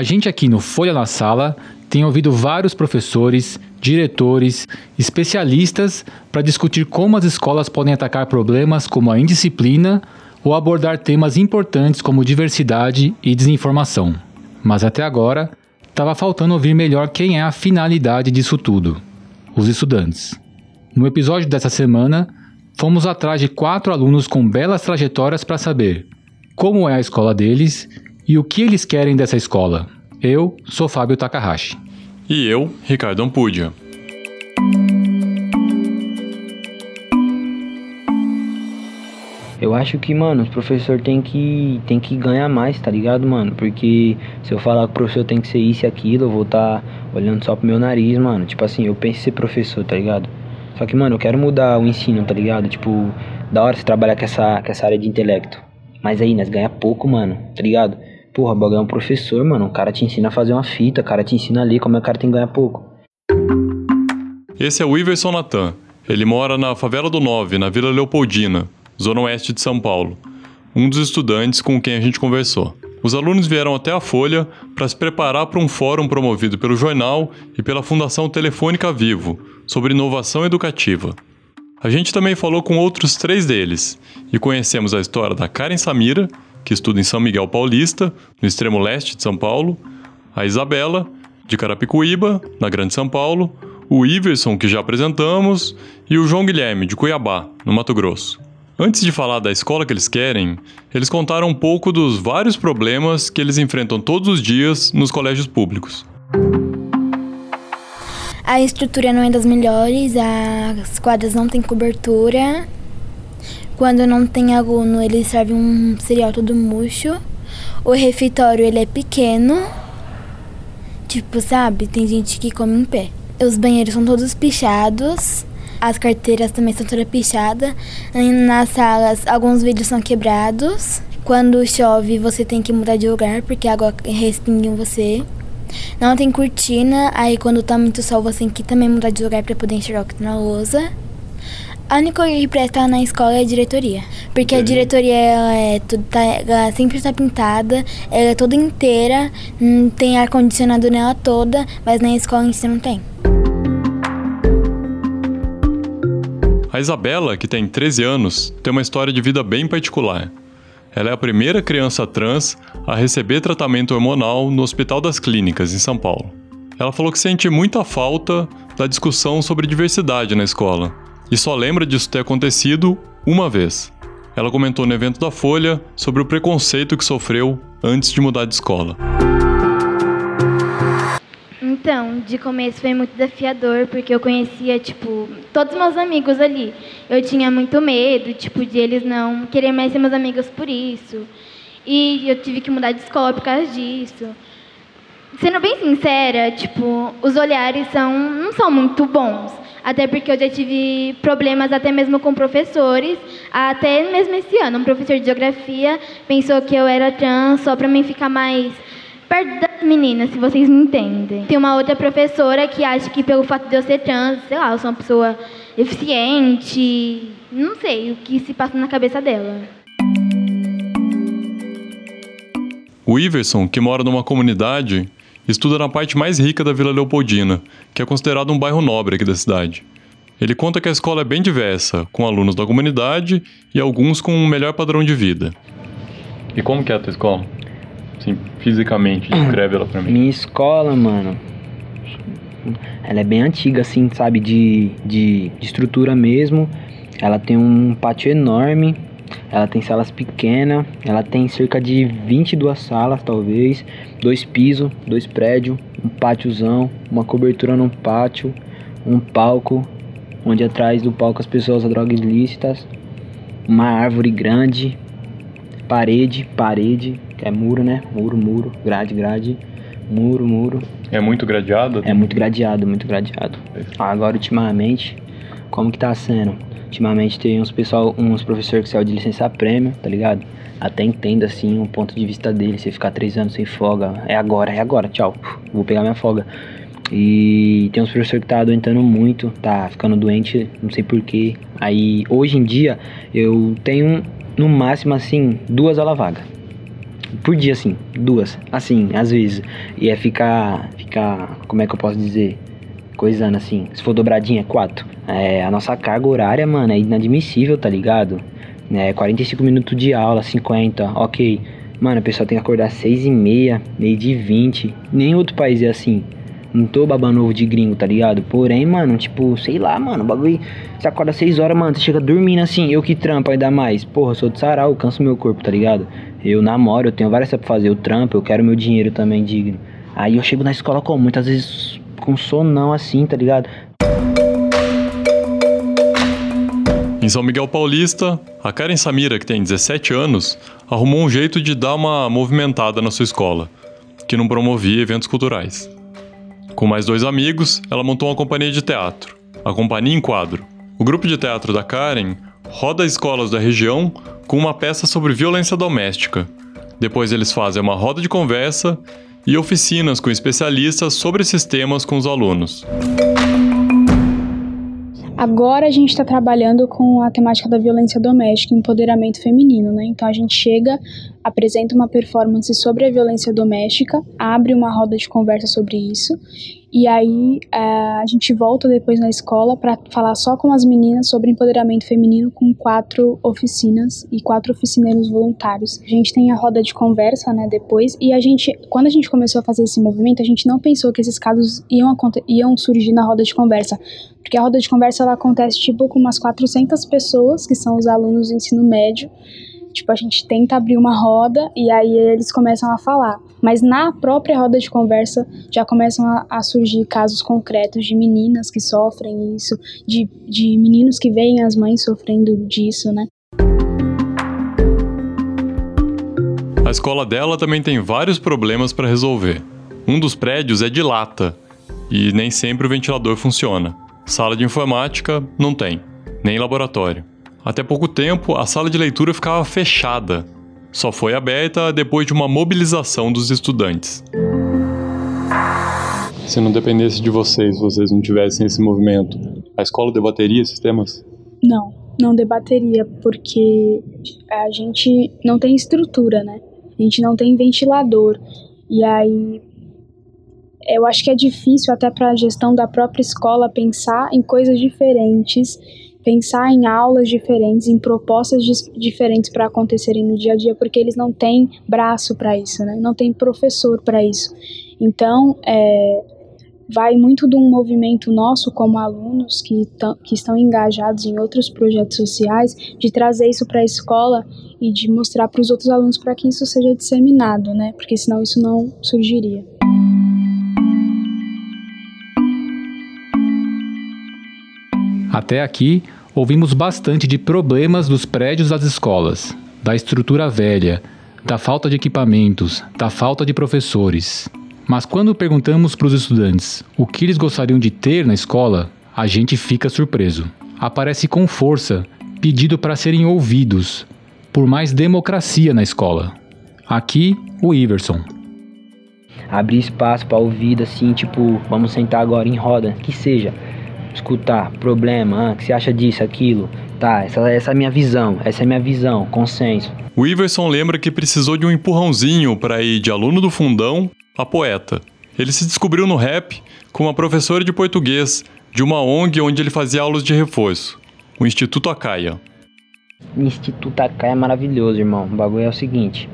A gente aqui no Folha na Sala tem ouvido vários professores, diretores, especialistas para discutir como as escolas podem atacar problemas como a indisciplina ou abordar temas importantes como diversidade e desinformação. Mas até agora, estava faltando ouvir melhor quem é a finalidade disso tudo: os estudantes. No episódio dessa semana, fomos atrás de quatro alunos com belas trajetórias para saber como é a escola deles e o que eles querem dessa escola. Eu sou Fábio Takahashi. E eu, Ricardo Ampudia. Eu acho que, mano, o professor tem que, tem que ganhar mais, tá ligado, mano? Porque se eu falar que o professor tem que ser isso e aquilo, eu vou estar tá olhando só pro meu nariz, mano. Tipo assim, eu penso em ser professor, tá ligado? Só que, mano, eu quero mudar o ensino, tá ligado? Tipo, da hora você trabalhar com essa, com essa área de intelecto. Mas aí, nós ganha pouco, mano, tá ligado? Porra, o bagulho é um professor, mano. O cara te ensina a fazer uma fita, o cara te ensina ali como é que o cara tem que ganhar pouco. Esse é o Iverson Natan. Ele mora na Favela do Nove, na Vila Leopoldina, zona oeste de São Paulo. Um dos estudantes com quem a gente conversou. Os alunos vieram até a Folha para se preparar para um fórum promovido pelo jornal e pela Fundação Telefônica Vivo sobre inovação educativa. A gente também falou com outros três deles e conhecemos a história da Karen Samira, que estuda em São Miguel Paulista, no extremo leste de São Paulo, a Isabela, de Carapicuíba, na Grande São Paulo, o Iverson, que já apresentamos, e o João Guilherme, de Cuiabá, no Mato Grosso. Antes de falar da escola que eles querem, eles contaram um pouco dos vários problemas que eles enfrentam todos os dias nos colégios públicos. A estrutura não é das melhores, as quadras não têm cobertura. Quando não tem aluno, eles servem um cereal todo murcho. O refeitório ele é pequeno. Tipo, sabe? Tem gente que come em pé. Os banheiros são todos pichados. As carteiras também são todas pichadas. Nas salas, alguns vidros são quebrados. Quando chove, você tem que mudar de lugar porque a água respinga em você. Não tem cortina, aí quando tá muito sol você tem que também mudar de lugar para poder enxergar o que tá na lousa. A única coisa que presta na escola é a diretoria. Porque a diretoria ela é tudo, tá, ela sempre está pintada, ela é toda inteira, tem ar-condicionado nela toda, mas na escola em si não tem. A Isabela, que tem 13 anos, tem uma história de vida bem particular. Ela é a primeira criança trans a receber tratamento hormonal no Hospital das Clínicas, em São Paulo. Ela falou que sente muita falta da discussão sobre diversidade na escola e só lembra disso ter acontecido uma vez. Ela comentou no evento da Folha sobre o preconceito que sofreu antes de mudar de escola. Então, de começo foi muito desafiador, porque eu conhecia, tipo, todos meus amigos ali. Eu tinha muito medo, tipo, de eles não querer mais ser meus amigos por isso. E eu tive que mudar de escola por causa disso. Sendo bem sincera, tipo, os olhares são, não são muito bons. Até porque eu já tive problemas até mesmo com professores. Até mesmo esse ano, um professor de geografia pensou que eu era trans só para mim ficar mais perto das meninas, se vocês me entendem. Tem uma outra professora que acha que pelo fato de eu ser trans, sei lá, eu sou uma pessoa eficiente, não sei o que se passa na cabeça dela. O Iverson, que mora numa comunidade, estuda na parte mais rica da Vila Leopoldina, que é considerado um bairro nobre aqui da cidade. Ele conta que a escola é bem diversa, com alunos da comunidade e alguns com um melhor padrão de vida. E como que é a tua escola? Sim, fisicamente, descreve ela pra mim. Minha escola, mano. Ela é bem antiga, assim, sabe? De, de, de estrutura mesmo. Ela tem um pátio enorme. Ela tem salas pequenas. Ela tem cerca de 22 salas, talvez. Dois pisos, dois prédios. Um pátiozão. Uma cobertura no pátio. Um palco. Onde atrás do palco as pessoas usam drogas ilícitas. Uma árvore grande. Parede, parede é muro, né? Muro, muro, grade, grade, muro, muro. É muito gradeado? É muito gradeado, muito gradeado. Agora, ultimamente, como que tá sendo? Ultimamente tem uns pessoal, uns professores que saiu de licença prêmio, tá ligado? Até entendo assim o ponto de vista dele, você ficar três anos sem folga, é agora, é agora, tchau, vou pegar minha folga. E tem uns professores que tá adoentando muito, tá ficando doente, não sei porquê. Aí hoje em dia eu tenho no máximo assim duas aulas vagas por dia, assim, duas, assim, às vezes. E é ficar, ficar, como é que eu posso dizer? Coisando assim, se for dobradinha, quatro. É, a nossa carga horária, mano, é inadmissível, tá ligado? É, 45 minutos de aula, 50, ok. Mano, a pessoa tem que acordar 6 e meia, meio de 20. Nem outro país é assim. Não tô babando ovo de gringo, tá ligado? Porém, mano, tipo, sei lá, mano, o bagulho. Você acorda 6 horas, mano, você chega dormindo assim, eu que trampo ainda mais. Porra, eu sou de sarau, eu canso meu corpo, tá ligado? Eu namoro, eu tenho várias coisas pra fazer, eu trampo, eu quero meu dinheiro também digno. Aí eu chego na escola com muitas vezes com sonão assim, tá ligado? Em São Miguel Paulista, a Karen Samira, que tem 17 anos, arrumou um jeito de dar uma movimentada na sua escola, que não promovia eventos culturais. Com mais dois amigos, ela montou uma companhia de teatro, a Companhia em Quadro. O grupo de teatro da Karen roda as escolas da região com uma peça sobre violência doméstica. Depois eles fazem uma roda de conversa e oficinas com especialistas sobre esses temas com os alunos. Agora a gente está trabalhando com a temática da violência doméstica e empoderamento feminino, né? Então a gente chega, apresenta uma performance sobre a violência doméstica, abre uma roda de conversa sobre isso e aí é, a gente volta depois na escola para falar só com as meninas sobre empoderamento feminino com quatro oficinas e quatro oficineiros voluntários. A gente tem a roda de conversa, né, depois, e a gente, quando a gente começou a fazer esse movimento, a gente não pensou que esses casos iam, iam surgir na roda de conversa, porque a roda de conversa ela acontece tipo com umas 400 pessoas, que são os alunos do ensino médio, Tipo, a gente tenta abrir uma roda e aí eles começam a falar. Mas na própria roda de conversa já começam a, a surgir casos concretos de meninas que sofrem isso, de, de meninos que veem as mães sofrendo disso, né? A escola dela também tem vários problemas para resolver. Um dos prédios é de lata e nem sempre o ventilador funciona. Sala de informática não tem, nem laboratório. Até pouco tempo, a sala de leitura ficava fechada. Só foi aberta depois de uma mobilização dos estudantes. Se não dependesse de vocês, vocês não tivessem esse movimento, a escola debateria esses temas? Não, não debateria, porque a gente não tem estrutura, né? A gente não tem ventilador. E aí eu acho que é difícil até para a gestão da própria escola pensar em coisas diferentes pensar em aulas diferentes, em propostas diferentes para acontecerem no dia a dia, porque eles não têm braço para isso, né? não tem professor para isso. Então, é, vai muito de um movimento nosso como alunos que, que estão engajados em outros projetos sociais, de trazer isso para a escola e de mostrar para os outros alunos para que isso seja disseminado, né? Porque senão isso não surgiria. Até aqui, ouvimos bastante de problemas dos prédios das escolas, da estrutura velha, da falta de equipamentos, da falta de professores. Mas quando perguntamos para os estudantes o que eles gostariam de ter na escola, a gente fica surpreso. Aparece com força pedido para serem ouvidos, por mais democracia na escola. Aqui, o Iverson. Abrir espaço para ouvir, assim, tipo, vamos sentar agora em roda, que seja escutar problema, ah, que você acha disso, aquilo. Tá, essa, essa é a minha visão, essa é a minha visão, consenso. O Iverson lembra que precisou de um empurrãozinho para ir de aluno do fundão a poeta. Ele se descobriu no rap com uma professora de português de uma ONG onde ele fazia aulas de reforço, o Instituto Acaia. O Instituto Acaia é maravilhoso, irmão. O bagulho é o seguinte: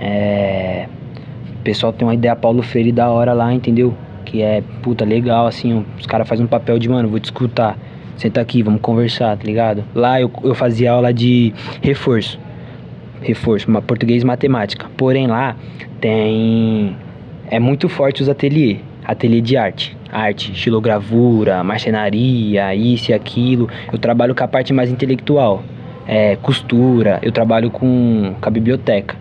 é... o pessoal tem uma ideia Paulo Freire da hora lá, entendeu? Que é, puta, legal, assim, os caras fazem um papel de, mano, vou te escutar, senta aqui, vamos conversar, tá ligado? Lá eu, eu fazia aula de reforço, reforço, português e matemática, porém lá tem, é muito forte os ateliês, ateliê de arte, arte, estilogravura, marcenaria, isso e aquilo, eu trabalho com a parte mais intelectual, é, costura, eu trabalho com, com a biblioteca,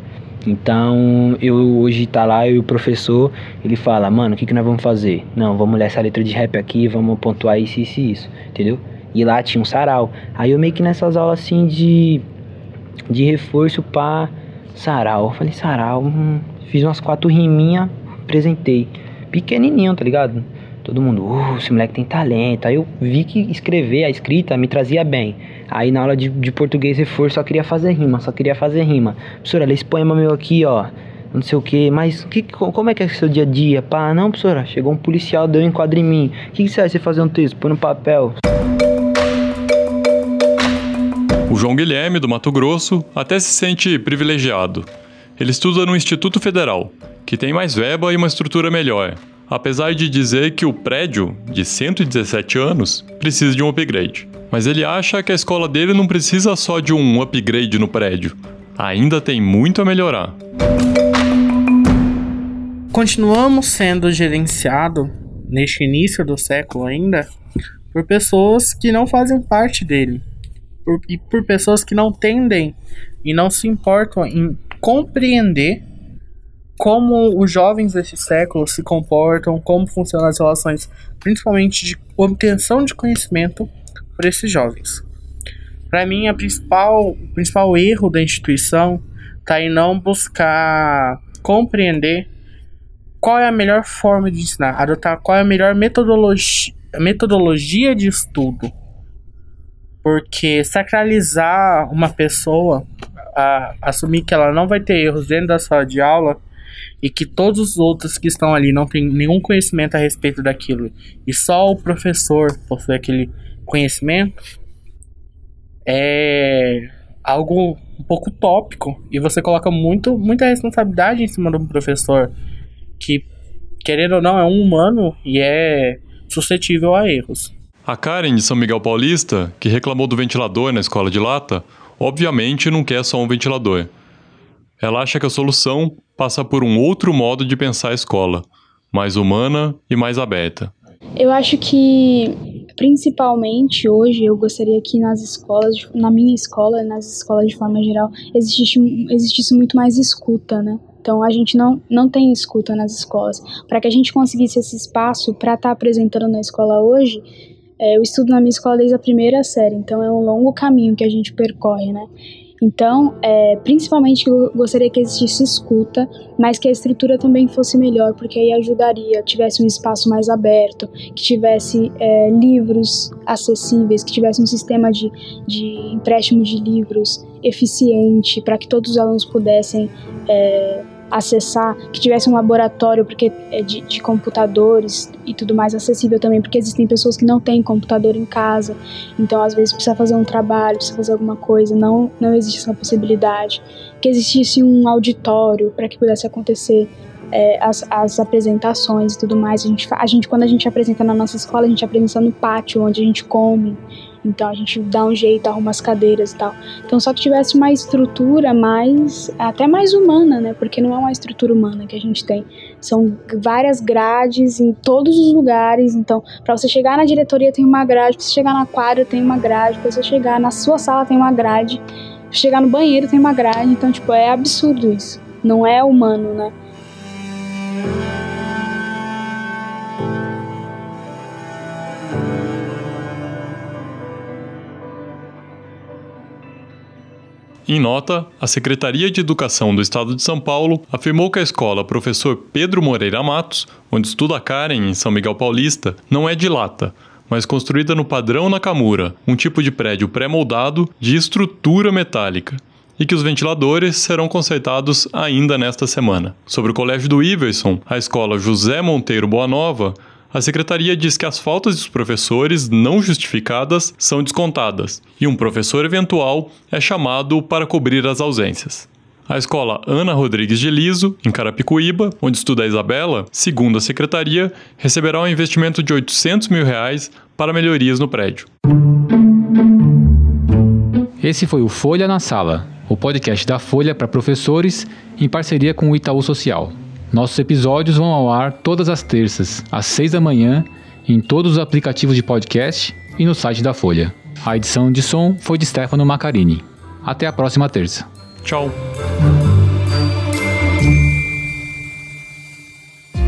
então, eu hoje tá lá e o professor, ele fala, mano, o que, que nós vamos fazer? Não, vamos ler essa letra de rap aqui, vamos pontuar isso, isso e isso, entendeu? E lá tinha um sarau. Aí eu meio que nessas aulas assim de, de reforço pra sarau. Eu falei, sarau, hum, fiz umas quatro riminhas, apresentei. Pequenininho, tá ligado? Todo mundo, uh, esse moleque tem talento. Aí eu vi que escrever, a escrita me trazia bem. Aí na aula de, de português reforço só queria fazer rima, só queria fazer rima. Professora, lê esse poema meu aqui, ó. Não sei o que, mas que, como é que é o seu dia a dia? Pá, não, professora, chegou um policial, deu um enquadro em mim. O que, que você vai fazer um texto? Põe no papel. O João Guilherme, do Mato Grosso, até se sente privilegiado. Ele estuda no Instituto Federal, que tem mais verba e uma estrutura melhor, apesar de dizer que o prédio, de 117 anos, precisa de um upgrade. Mas ele acha que a escola dele não precisa só de um upgrade no prédio, ainda tem muito a melhorar. Continuamos sendo gerenciado neste início do século ainda por pessoas que não fazem parte dele por, e por pessoas que não tendem e não se importam em compreender como os jovens deste século se comportam, como funcionam as relações, principalmente de obtenção de conhecimento por esses jovens. Para mim, a principal, o principal erro da instituição está em não buscar compreender qual é a melhor forma de ensinar, adotar qual é a melhor metodologia, metodologia de estudo. Porque sacralizar uma pessoa, a, assumir que ela não vai ter erros dentro da sala de aula, e que todos os outros que estão ali não têm nenhum conhecimento a respeito daquilo e só o professor possui aquele conhecimento, é algo um pouco tópico e você coloca muito, muita responsabilidade em cima do professor que, querendo ou não, é um humano e é suscetível a erros. A Karen de São Miguel Paulista, que reclamou do ventilador na escola de lata, obviamente não quer só um ventilador. Ela acha que a solução passa por um outro modo de pensar a escola, mais humana e mais aberta. Eu acho que, principalmente hoje, eu gostaria que nas escolas, na minha escola, nas escolas de forma geral, existisse, existisse muito mais escuta, né? Então a gente não, não tem escuta nas escolas. Para que a gente conseguisse esse espaço para estar tá apresentando na escola hoje, é, eu estudo na minha escola desde a primeira série, então é um longo caminho que a gente percorre, né? Então, é, principalmente eu gostaria que existisse escuta, mas que a estrutura também fosse melhor, porque aí ajudaria, tivesse um espaço mais aberto, que tivesse é, livros acessíveis, que tivesse um sistema de, de empréstimo de livros eficiente, para que todos os alunos pudessem é, acessar, que tivesse um laboratório porque é de, de, computadores e tudo mais acessível também, porque existem pessoas que não têm computador em casa, então às vezes precisa fazer um trabalho, precisa fazer alguma coisa, não, não existe essa possibilidade. Que existisse um auditório para que pudesse acontecer é, as, as apresentações e tudo mais. A gente, a gente, quando a gente apresenta na nossa escola, a gente apresenta no pátio, onde a gente come, então a gente dá um jeito, arruma as cadeiras e tal. Então só que tivesse uma estrutura mais, até mais humana, né? Porque não é uma estrutura humana que a gente tem. São várias grades em todos os lugares. Então, para você chegar na diretoria tem uma grade, para você chegar na quadra tem uma grade, para você chegar na sua sala tem uma grade, pra chegar no banheiro tem uma grade. Então, tipo, é absurdo isso. Não é humano, né? Em nota, a Secretaria de Educação do Estado de São Paulo afirmou que a escola Professor Pedro Moreira Matos, onde estuda Karen em São Miguel Paulista, não é de lata, mas construída no padrão Nakamura, um tipo de prédio pré-moldado de estrutura metálica e que os ventiladores serão consertados ainda nesta semana. Sobre o Colégio do Iverson, a escola José Monteiro Boa Nova a secretaria diz que as faltas dos professores não justificadas são descontadas e um professor eventual é chamado para cobrir as ausências. A escola Ana Rodrigues de Liso, em Carapicuíba, onde estuda a Isabela, segundo a secretaria, receberá um investimento de 800 mil reais para melhorias no prédio. Esse foi o Folha na Sala, o podcast da Folha para professores em parceria com o Itaú Social. Nossos episódios vão ao ar todas as terças, às seis da manhã, em todos os aplicativos de podcast e no site da Folha. A edição de som foi de Stefano Macarini. Até a próxima terça. Tchau.